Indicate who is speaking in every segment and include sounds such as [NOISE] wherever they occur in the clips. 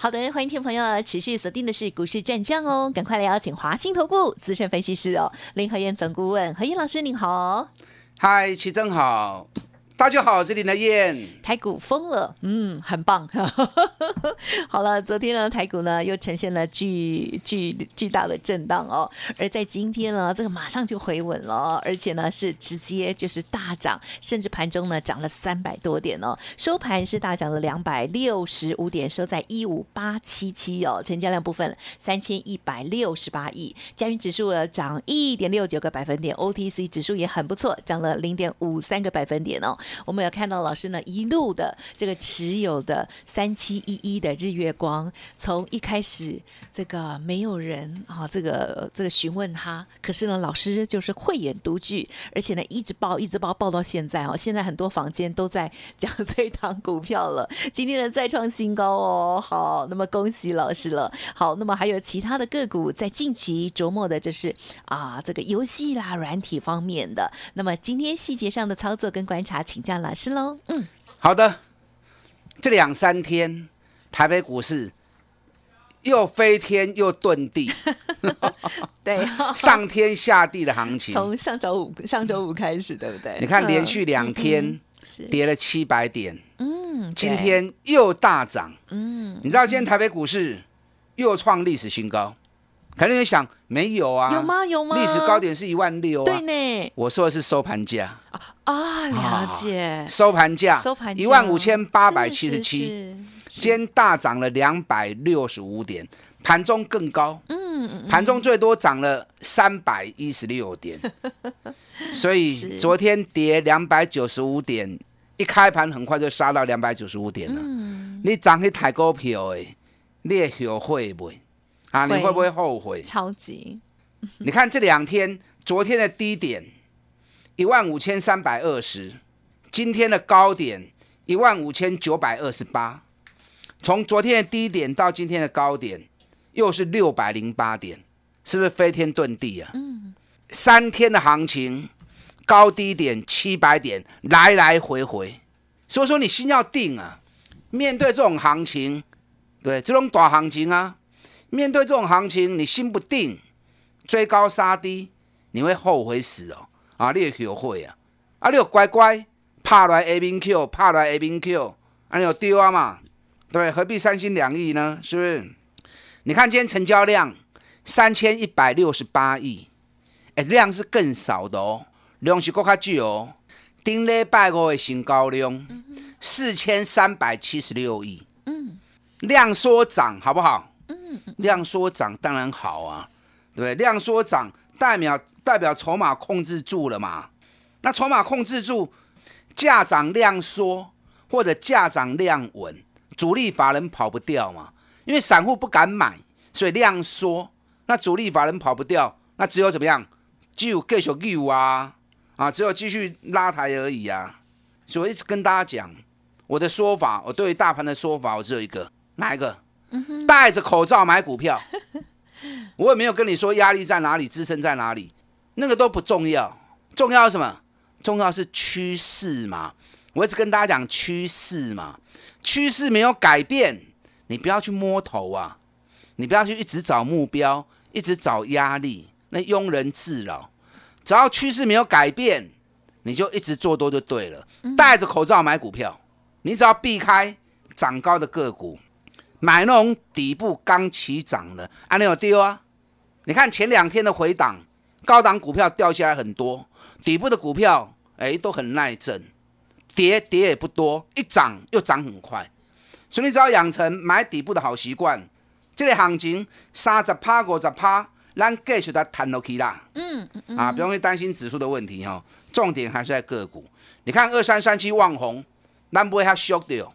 Speaker 1: 好的，欢迎听众朋友持续锁定的是股市战将哦，赶快来邀请华兴投顾资深分析师哦，林和燕总顾问何燕老师您好，
Speaker 2: 嗨，齐正好。大家好，我是林德燕。
Speaker 1: 台股疯了，嗯，很棒。[LAUGHS] 好了，昨天呢，台股呢又呈现了巨巨巨大的震荡哦，而在今天呢，这个马上就回稳了，而且呢是直接就是大涨，甚至盘中呢涨了三百多点哦，收盘是大涨了两百六十五点，收在一五八七七哦，成交量部分三千一百六十八亿，加元指数呢涨一点六九个百分点，OTC 指数也很不错，涨了零点五三个百分点哦。我们有看到老师呢一路的这个持有的三七一一的日月光，从一开始这个没有人啊，这个这个询问他，可是呢老师就是慧眼独具，而且呢一直报一直报报到现在哦，现在很多房间都在讲这档股票了，今天呢再创新高哦，好，那么恭喜老师了，好，那么还有其他的个股在近期琢磨的就是啊这个游戏啦软体方面的，那么今天细节上的操作跟观察，请。江老师喽，嗯，
Speaker 2: 好的，这两三天台北股市又飞天又遁地，[LAUGHS]
Speaker 1: 对，
Speaker 2: 上天下地的行情，
Speaker 1: 从上周五上周五开始，对不对？
Speaker 2: 你看连续两天跌了七百点，嗯，今天又大涨，嗯，你知道今天台北股市又创历史新高。可能你想没有啊？
Speaker 1: 有吗？有吗？
Speaker 2: 历史高点是一万六啊。
Speaker 1: 对呢。
Speaker 2: 我说的是收盘价
Speaker 1: 啊啊，了解。
Speaker 2: 收盘价，收盘一万五千八百七十七，今天大涨了两百六十五点，盘中更高。嗯盘中最多涨了三百一十六点，[LAUGHS] 所以昨天跌两百九十五点，一开盘很快就杀到两百九十五点了。嗯。你涨去抬股票诶，你也后悔不？啊，你会不会后悔？
Speaker 1: 超级！[LAUGHS]
Speaker 2: 你看这两天，昨天的低点一万五千三百二十，今天的高点一万五千九百二十八，从昨天的低点到今天的高点又是六百零八点，是不是飞天遁地啊？嗯。三天的行情，高低点七百点，来来回回，所以说你心要定啊！面对这种行情，对这种大行情啊。面对这种行情，你心不定，追高杀低，你会后悔死哦！啊，你也学会啊！啊，你有乖乖怕来 A 兵 Q，怕来 A 兵 Q，啊，你有丢啊嘛？对，何必三心两意呢？是不是？你看今天成交量三千一百六十八亿，哎，量是更少的哦，量是更加少哦。顶礼拜五的新高量四千三百七十六亿，嗯，量缩涨好不好？嗯量缩涨当然好啊，对不对？量缩涨代表代表筹码控制住了嘛？那筹码控制住，价涨量缩或者价涨量稳，主力法人跑不掉嘛？因为散户不敢买，所以量缩，那主力法人跑不掉，那只有怎么样？只有继续啊啊，只有继续拉抬而已啊！所以一直跟大家讲，我的说法，我对于大盘的说法，我只有一个，哪一个？戴着口罩买股票，[LAUGHS] 我也没有跟你说压力在哪里，支撑在哪里，那个都不重要。重要什么？重要是趋势嘛。我一直跟大家讲趋势嘛，趋势没有改变，你不要去摸头啊，你不要去一直找目标，一直找压力，那庸人自扰。只要趋势没有改变，你就一直做多就对了。戴着口罩买股票，你只要避开涨高的个股。买那种底部刚起涨的，安利有丢啊？你看前两天的回档，高档股票掉下来很多，底部的股票哎都很耐震，跌跌也不多，一涨又涨很快，所以你只要养成买底部的好习惯，这个行情三十趴五十趴，咱继续它弹落去啦。嗯嗯啊，不用去担心指数的问题哈，重点还是在个股。你看二三三七旺红，咱不会它缩掉。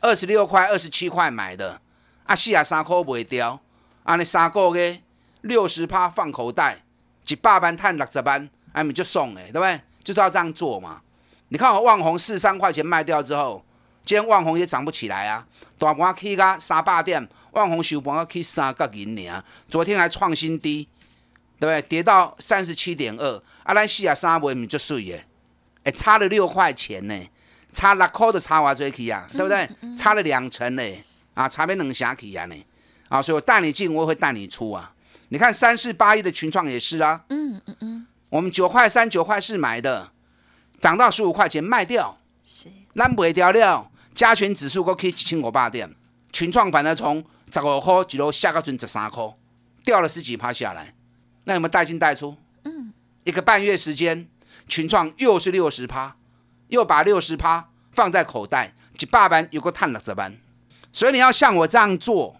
Speaker 2: 二十六块、二十七块买的，啊，四啊三块卖掉，啊，你三个月六十趴放口袋，一百万赚六十万，哎，你就送哎，对不对？就是要这样做嘛。你看我万红四三块钱卖掉之后，今天万红也涨不起来啊，大盘起个三百点，万红收盘要起三角银呢，昨天还创新低，对不对？跌到三十七点二，啊，咱四啊三卖咪就水耶，哎，差了六块钱呢，差六块的差偌多去啊，对不对？差了两成呢，啊，差别两成去啊呢，啊，所以我带你进，我会带你出啊。你看三四八一的群创也是啊，嗯嗯嗯，我们九块三、九块四买的，涨到十五块钱卖掉，是，咱卖掉了，加权指数可以一千五百点，群创反而从十五块一路下到剩十三块，掉了十几趴下来，那有没有带进带出？嗯，一个半月时间，群创又是六十趴，又把六十趴放在口袋，一百万有个探六十万，所以你要像我这样做。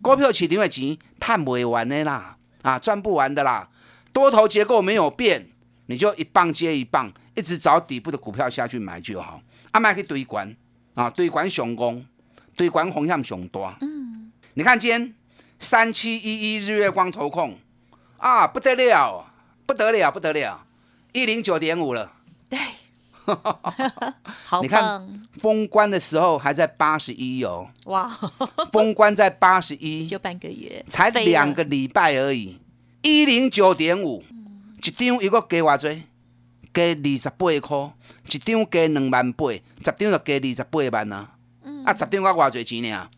Speaker 2: 股票起定的钱探不完的啦，啊，赚不完的啦。多头结构没有变，你就一棒接一棒，一直找底部的股票下去买就好。阿麦可以堆管啊，堆管雄功，堆管方向雄多。嗯，你看今天三七一一日月光投控啊，不得了，不得了，不得了，一零九点五了。
Speaker 1: 对。[LAUGHS] 好，
Speaker 2: 你看封关的时候还在八十一哦，哇，封关在八十一，
Speaker 1: 就半个月，
Speaker 2: 才两个礼拜而已，一零九点五，一张一个加偌多，加二十八块，一张加两万八，十张就加二十八万啊，啊，十张我偌多钱呢？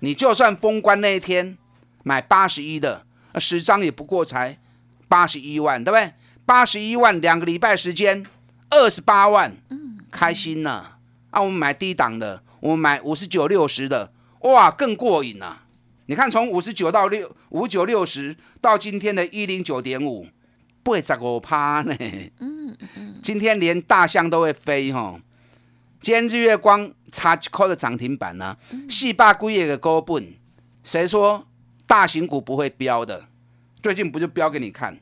Speaker 2: 你就算封关那一天买八十一的，十张也不过才八十一万，对不对？八十一万两个礼拜时间。二十八万，嗯，开心呐！啊，我们买低档的，我们买五十九、六十的，哇，更过瘾呐！你看，从五十九到六五九六十，到今天的一零九点五，八十五趴呢。嗯嗯，今天连大象都会飞哈！今天日月光差一块的涨停板呢，四百几亿的高本，谁说大型股不会飙的？最近不就飙给你看？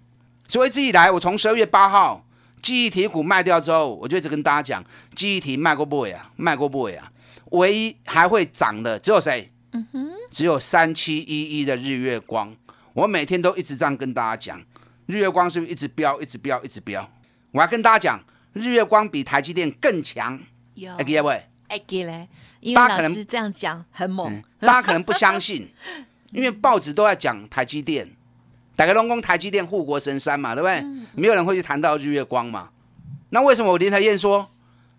Speaker 2: 所以一直以来，我从十二月八号。记忆体股卖掉之后，我就一直跟大家讲，记忆体卖过不会啊，卖过不会啊，唯一还会涨的只有谁？嗯哼，只有三七一一的日月光。我每天都一直这样跟大家讲，日月光是不是一直飙，一直飙，一直飙？我还跟大家讲，日月光比台积电更强。
Speaker 1: 有，
Speaker 2: 哎，各位，
Speaker 1: 哎，给嘞，因为老师这样讲很猛，
Speaker 2: 大家可能不相信，因为报纸都在讲台积电。打开龙宫，台积电护国神山嘛，对不对？没有人会去谈到日月光嘛。那为什么我林台燕说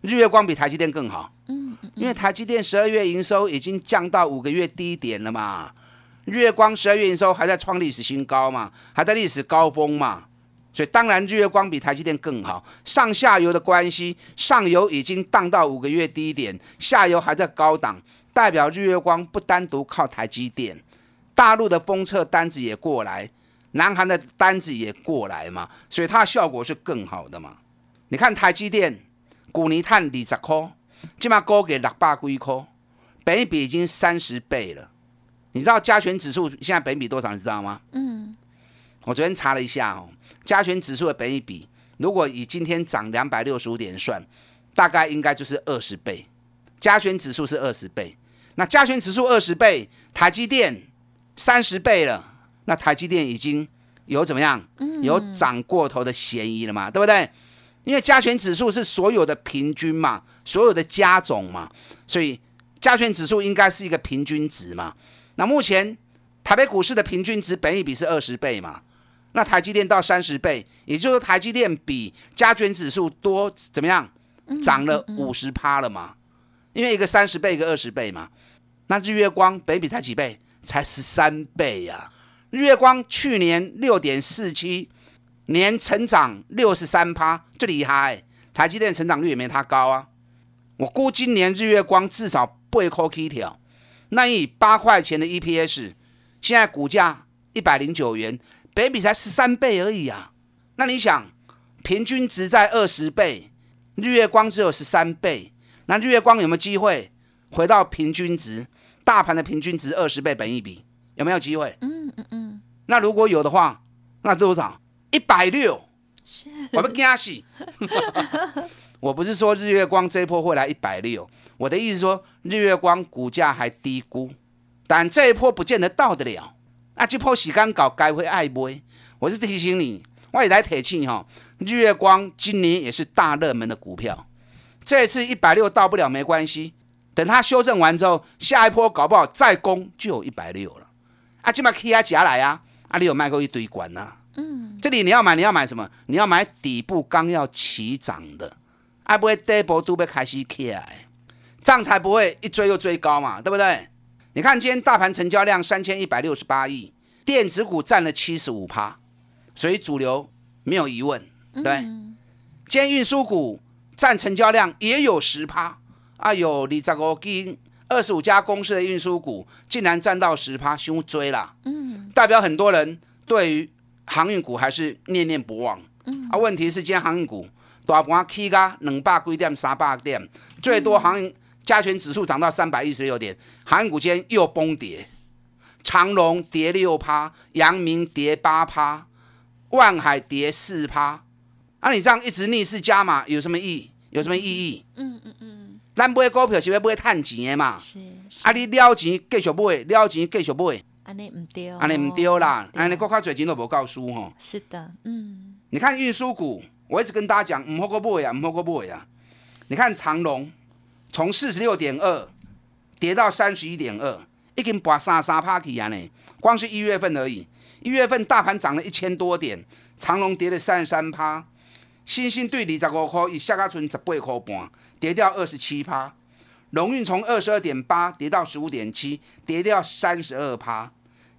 Speaker 2: 日月光比台积电更好？嗯，因为台积电十二月营收已经降到五个月低点了嘛，日月光十二月营收还在创历史新高嘛，还在历史高峰嘛，所以当然日月光比台积电更好。上下游的关系，上游已经荡到五个月低点，下游还在高档，代表日月光不单独靠台积电，大陆的封测单子也过来。南韩的单子也过来嘛，所以它的效果是更好的嘛。你看台积电，股尼碳二十块，今嘛高给六百几块，本比已经三十倍了。你知道加权指数现在本比多少？你知道吗？嗯，我昨天查了一下哦，加权指数的本比，如果以今天涨两百六十五点算，大概应该就是二十倍。加权指数是二十倍，那加权指数二十倍，台积电三十倍了。那台积电已经有怎么样？有涨过头的嫌疑了嘛？对不对？因为加权指数是所有的平均嘛，所有的加总嘛，所以加权指数应该是一个平均值嘛。那目前台北股市的平均值本益比是二十倍嘛？那台积电到三十倍，也就是台积电比加权指数多怎么样？涨了五十趴了嘛？因为一个三十倍，一个二十倍嘛。那日月光本比才几倍？才十三倍呀！日月光去年六点四七年成长六十三趴，最厉害。台积电成长率也没它高啊。我估今年日月光至少八块 K 条，那以八块钱的 EPS，现在股价一百零九元，北比才十三倍而已啊。那你想，平均值在二十倍，日月光只有十三倍，那日月光有没有机会回到平均值？大盘的平均值二十倍，本一比。有没有机会？嗯。那如果有的话，那多少？一百六。我不惊死。[LAUGHS] 我不是说日月光这一波会来一百六，我的意思说日月光股价还低估，但这一波不见得到得了。啊，这波时间搞该会爱买。我是提醒你，我也来提醒哈，日月光今年也是大热门的股票，这次一百六到不了没关系，等它修正完之后，下一波搞不好再攻就有一百六了。啊，起码 K 啊夹来啊，啊，你有卖过一堆管呐、嗯，这里你要买，你要买什么？你要买底部刚要起涨的，啊，不会底部都被开始起来，这样才不会一追又追高嘛，对不对？你看今天大盘成交量三千一百六十八亿，电子股占了七十五趴，所以主流没有疑问，对。今天运输股占成交量也有十趴，啊，有二十五间二十五家公司的运输股竟然占到十趴，凶追啦，嗯，代表很多人对于航运股还是念念不忘，嗯，啊，问题是今天航运股大盘起个两百几点、三百点，最多航运加权指数涨到三百一十六点，航运股今天又崩跌，长隆跌六趴，阳明跌八趴，万海跌四趴。啊，你这样一直逆势加码有什么意义？有什么意义？嗯嗯嗯，咱买股票是要买趁钱的嘛？
Speaker 1: 是，
Speaker 2: 啊，你了钱继续买，了钱继续买，
Speaker 1: 安尼唔对，
Speaker 2: 安尼唔对啦，安尼国较侪钱都无够输吼。
Speaker 1: 是的，嗯，
Speaker 2: 你看运输股，我一直跟大家讲，唔好过买啊，唔好过买啊。你看长隆从四十六点二跌到三十一点二，已经拔三三趴去啊呢。光是一月份而已，一月份大盘涨了一千多点，长隆跌了三十三趴，新兴对二十五块，以下个存十八块半，跌掉二十七趴。荣运从二十二点八跌到十五点七，跌掉三十二趴。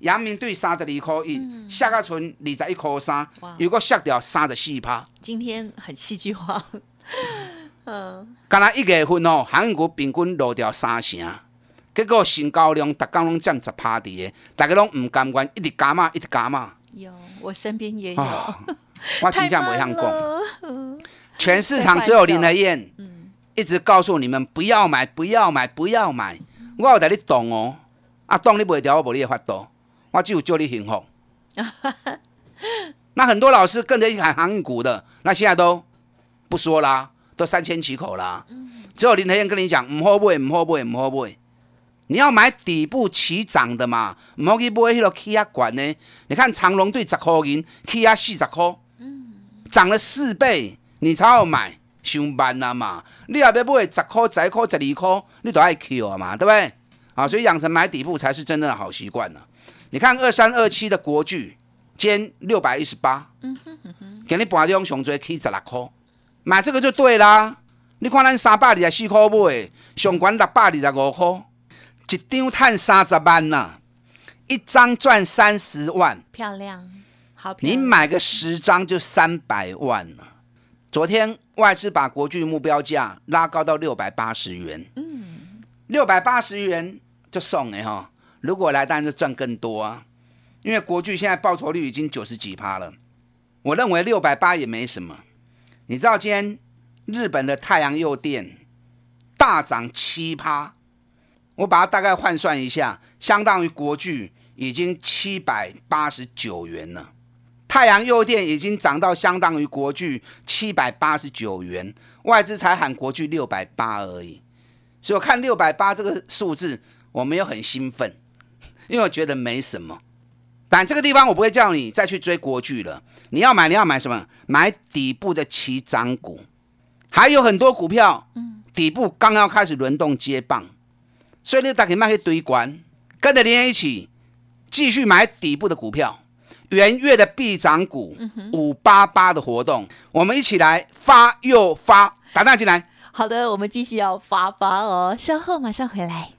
Speaker 2: 阳明对三十二块一，下个存二十一块三
Speaker 1: 哇，
Speaker 2: 如果下掉三十四趴。
Speaker 1: 今天很戏剧化，[LAUGHS] 嗯，
Speaker 2: 刚才一月份哦，航运股平均落掉三成，结果成交量逐工拢占十趴伫的，大家拢唔甘愿，一直加码，一直加码。
Speaker 1: 有，我身边也有，
Speaker 2: 啊，我真正 [LAUGHS] 袂向讲，全市场只有林德燕一直告诉你们不要买，不要买，不要买。我有带你懂哦，啊，动你袂掉，我无你的法度，我只有祝你幸福。[LAUGHS] 那很多老师跟着一喊航运股的，那现在都不说啦，都三千起口啦。只有林和燕跟你讲，唔好买，唔好买，唔好买。你要买底部起涨的嘛，唔好去买迄个起啊管呢。你看长隆对十块银，起啊四十块，涨了四倍，你才要买，上班啊嘛。你也要买十块、十一块、十二块，你都爱 Q 啊嘛，对不对？啊，所以养成买底部才是真正的好习惯呢。你看二三二七的国巨，兼六百一十八，给你盘中上最起十六块，买这个就对啦。你看咱三百二十四块买，上管六百二十五块，一张赚三十万呐、一张赚三十万。
Speaker 1: 漂亮，好漂
Speaker 2: 你，买个十张就三百万了。昨天外资把国巨目标价拉高到六百八十元，嗯，六百八十元就送哎哈。如果来当然就赚更多啊，因为国巨现在报酬率已经九十几趴了。我认为六百八也没什么。你知道今天日本的太阳诱电大涨七趴，我把它大概换算一下，相当于国巨已经七百八十九元了。太阳诱电已经涨到相当于国巨七百八十九元，外资才喊国巨六百八而已。所以我看六百八这个数字，我没有很兴奋，因为我觉得没什么。但这个地方我不会叫你再去追国巨了，你要买你要买什么？买底部的起涨股，还有很多股票，底部刚要开始轮动接棒，所以你大可以卖去堆关，跟着林爷一起继续买底部的股票。元月的必涨股五八八的活动，我们一起来发又发，打蛋进来。
Speaker 1: 好的，我们继续要发发哦，稍后马上回来。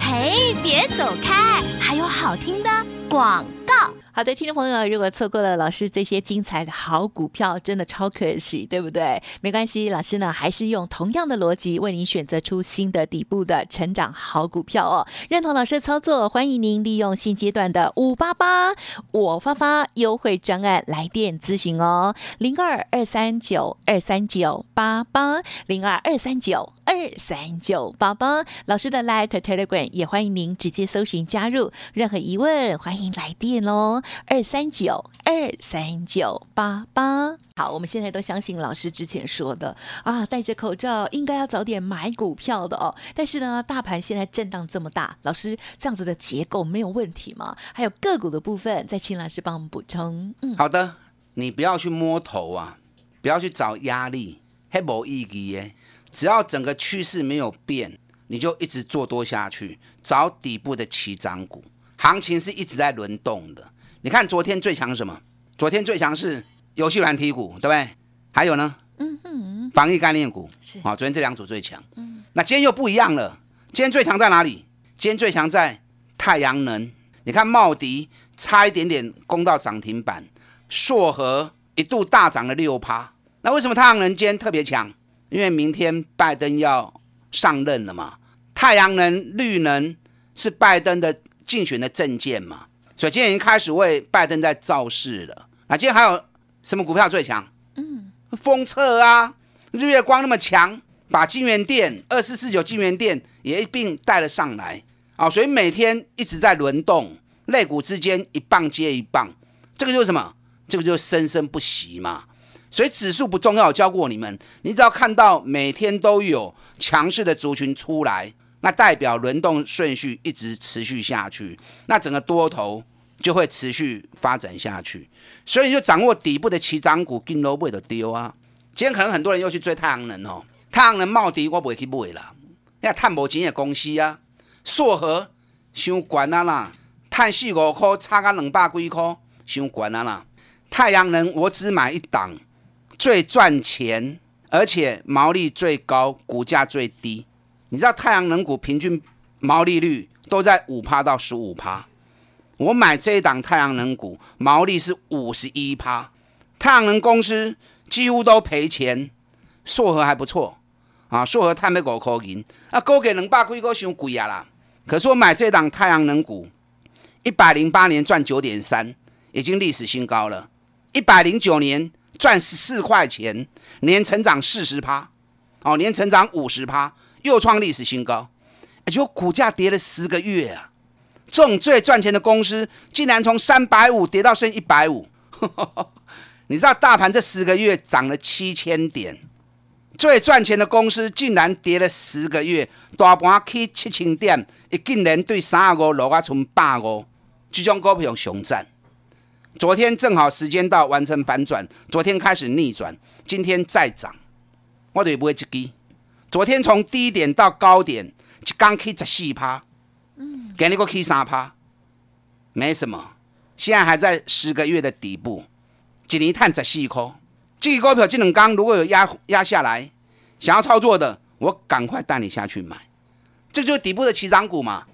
Speaker 3: 嘿，别走开，还有好听的广告。
Speaker 1: 好的，听众朋友，如果错过了老师这些精彩的好股票，真的超可惜，对不对？没关系，老师呢还是用同样的逻辑为您选择出新的底部的成长好股票哦。认同老师的操作，欢迎您利用现阶段的五八八我发发优惠专案来电咨询哦，零二二三九二三九八八零二二三九二三九八八。老师的 Light Telegram 也欢迎您直接搜寻加入，任何疑问欢迎来电哦，二三九二三九八八。好，我们现在都相信老师之前说的啊，戴着口罩应该要早点买股票的哦。但是呢，大盘现在震荡这么大，老师这样子的结构没有问题吗？还有个股的部分，再请老师帮我们补充。嗯，
Speaker 2: 好的，你不要去摸头啊，不要去找压力，黑无意义耶。只要整个趋势没有变，你就一直做多下去，找底部的起涨股。行情是一直在轮动的。你看昨天最强什么？昨天最强是游戏软体股，对不对？还有呢？嗯嗯，防疫概念股
Speaker 1: 是
Speaker 2: 啊，昨天这两组最强。嗯，那今天又不一样了。今天最强在哪里？今天最强在太阳能。你看茂迪差一点点攻到涨停板，硕和一度大涨了六趴。那为什么太阳能今天特别强？因为明天拜登要上任了嘛。太阳能、绿能是拜登的竞选的政见嘛，所以今天已经开始为拜登在造势了。那今天还有什么股票最强？嗯，风测啊，日月光那么强，把金源店二四四九金源店也一并带了上来啊，所以每天一直在轮动，肋股之间一棒接一棒，这个就是什么？这个就生生不息嘛。所以指数不重要，我教过你们，你只要看到每天都有强势的族群出来，那代表轮动顺序一直持续下去，那整个多头就会持续发展下去。所以就掌握底部的起涨股，跟楼不会的丢啊。今天可能很多人又去追太阳能哦，太阳能冒底我不会去买啦，因为探无钱的公司啊，硕和伤悬啊啦，碳四五块差个两百几块，伤悬啊啦。太阳能我只买一档。最赚钱，而且毛利最高，股价最低。你知道太阳能股平均毛利率都在五趴到十五趴。我买这一档太阳能股，毛利是五十一趴。太阳能公司几乎都赔钱，硕和还不错啊，硕和探没五块银，啊，高给两百几块伤贵啊啦。可是我买这档太阳能股，一百零八年赚九点三，已经历史新高了。一百零九年。赚十四块钱，年成长四十趴，哦，年成长五十趴，又创历史新高。结果股价跌了十个月啊！这种最赚钱的公司，竟然从三百五跌到剩一百五。[LAUGHS] 你知道大盘这十个月涨了七千点，最赚钱的公司竟然跌了十个月，大盘去七千点，一竟然对三十五落啊，从八五，这种股票熊赞。昨天正好时间到完成反转，昨天开始逆转，今天再涨，我就不会去低。昨天从低点到高点，一刚去十四趴，嗯，给你个起三趴，没什么。现在还在十个月的底部，一年探十四块。这个股票这两刚如果有压压下来，想要操作的，我赶快带你下去买，这就是底部的起涨股嘛。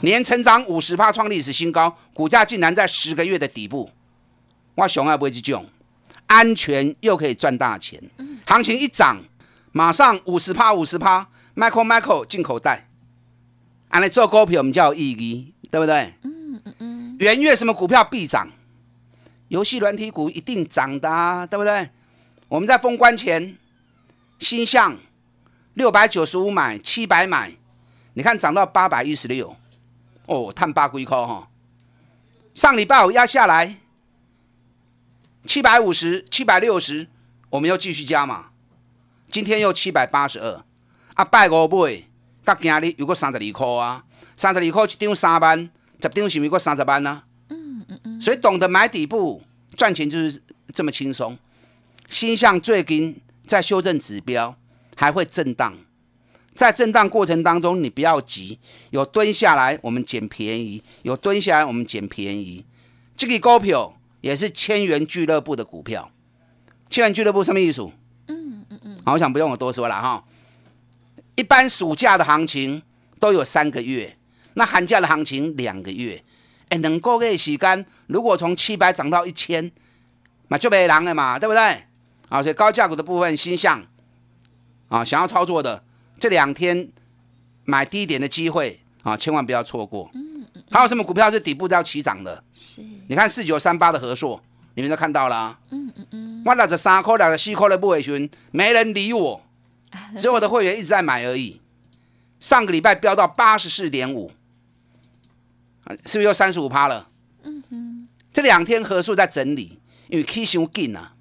Speaker 2: 年成长五十趴，创历史新高，股价竟然在十个月的底部。我熊爱不会去种，安全又可以赚大钱。行情一涨，马上五十趴，五十趴，Michael Michael 进口袋。安来做股票，我们叫意义，对不对？嗯嗯嗯。元月什么股票必涨？游戏软体股一定涨的，对不对？我们在封关前，新向六百九十五买，七百买，你看涨到八百一十六。哦，探八龟壳哈，上礼拜五压下来七百五十七百六十，我们又继续加嘛。今天又七百八十二，啊，拜五买，到今日又过三十二块啊，三十二块一张三万，十张是咪过三十万呢？嗯嗯嗯。所以懂得买底部赚钱就是这么轻松。新向最近在修正指标，还会震荡。在震荡过程当中，你不要急，有蹲下来我们捡便宜，有蹲下来我们捡便宜。这个股票也是千元俱乐部的股票。千元俱乐部什么意思？嗯嗯嗯。好，我想不用我多说了哈。一般暑假的行情都有三个月，那寒假的行情两个月。哎，能够给时间，如果从七百涨到一千，那就没人了嘛，对不对？啊，所以高价股的部分，新向啊，想要操作的。这两天买低点的机会啊，千万不要错过。嗯嗯。还有什么股票是底部都要起涨的？是。你看四九三八的合硕，你们都看到了。嗯嗯嗯。我拿着三颗、两个四颗的不尾群，没人理我，[LAUGHS] 所以我的会员一直在买而已。上个礼拜飙到八十四点五，是不是又三十五趴了？嗯哼。这两天合硕在整理，因为 K 线紧啊。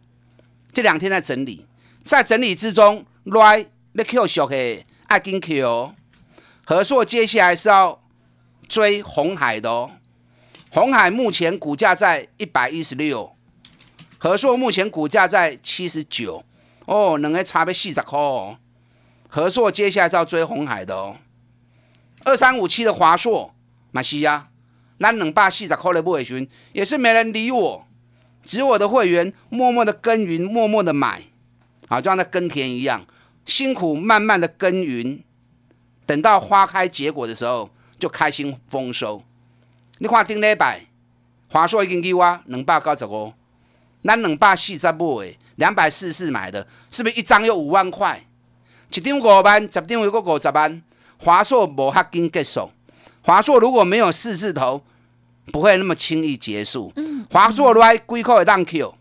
Speaker 2: 这两天在整理，在整理之中，right。你 Q 小的爱跟 Q，和硕接下来是要追红海的哦。红海目前股价在一百一十六，和硕目前股价在七十九，哦，两个差别四十块哦。和硕接下来是要追红海的哦。二三五七的华硕，马西亚，那两百四十块的不尾群，也是没人理我，只有我的会员默默的耕耘，默默的买，好，就像在耕田一样，辛苦慢慢的耕耘，等到花开结果的时候，就开心丰收。你看顶礼拜，华硕已经给我两百九十五，咱两百四十买，两百四十四买的，是不是一张有五万块？一张五万，十张有个五十万。华硕无哈紧结束，华硕如果没有四字头，不会那么轻易结束。华硕来几块会当 Q，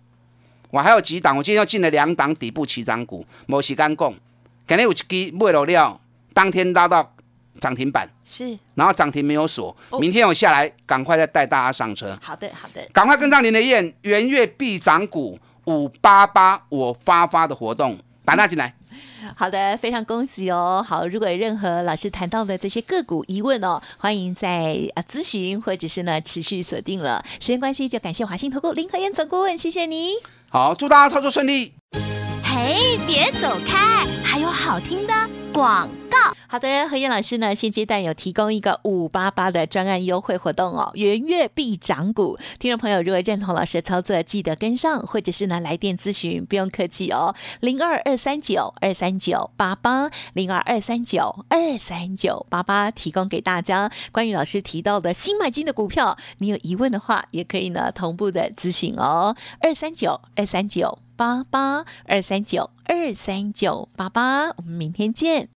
Speaker 2: 我还有几档，我今天又进了两档底部起涨股，无时间讲。今天有一支买了了，当天拉到涨停板，
Speaker 1: 是
Speaker 2: 然后涨停没有锁，明天我下来，赶快再带大家上车，
Speaker 1: 好的好的，
Speaker 2: 赶快跟上您的燕，元月必涨股五八八，我发发的活动，打那进来。[LAUGHS]
Speaker 1: 好的，非常恭喜哦。好，如果有任何老师谈到的这些个股疑问哦，欢迎在啊咨询或者是呢持续锁定了。时间关系，就感谢华信投顾林和燕总顾问，谢谢你。
Speaker 2: 好，祝大家操作顺利。
Speaker 3: 嘿，别走开，还有好听的广告。
Speaker 1: 好的，何燕老师呢，现阶段有提供一个五八八的专案优惠活动哦，元月必涨股。听众朋友，如果认同老师的操作，记得跟上，或者是呢来电咨询，不用客气哦，零二二三九二三九八八，零二二三九二三九八八，提供给大家关于老师提到的新买进的股票，你有疑问的话，也可以呢同步的咨询哦，二三九二三九八八，二三九二三九八八，我们明天见。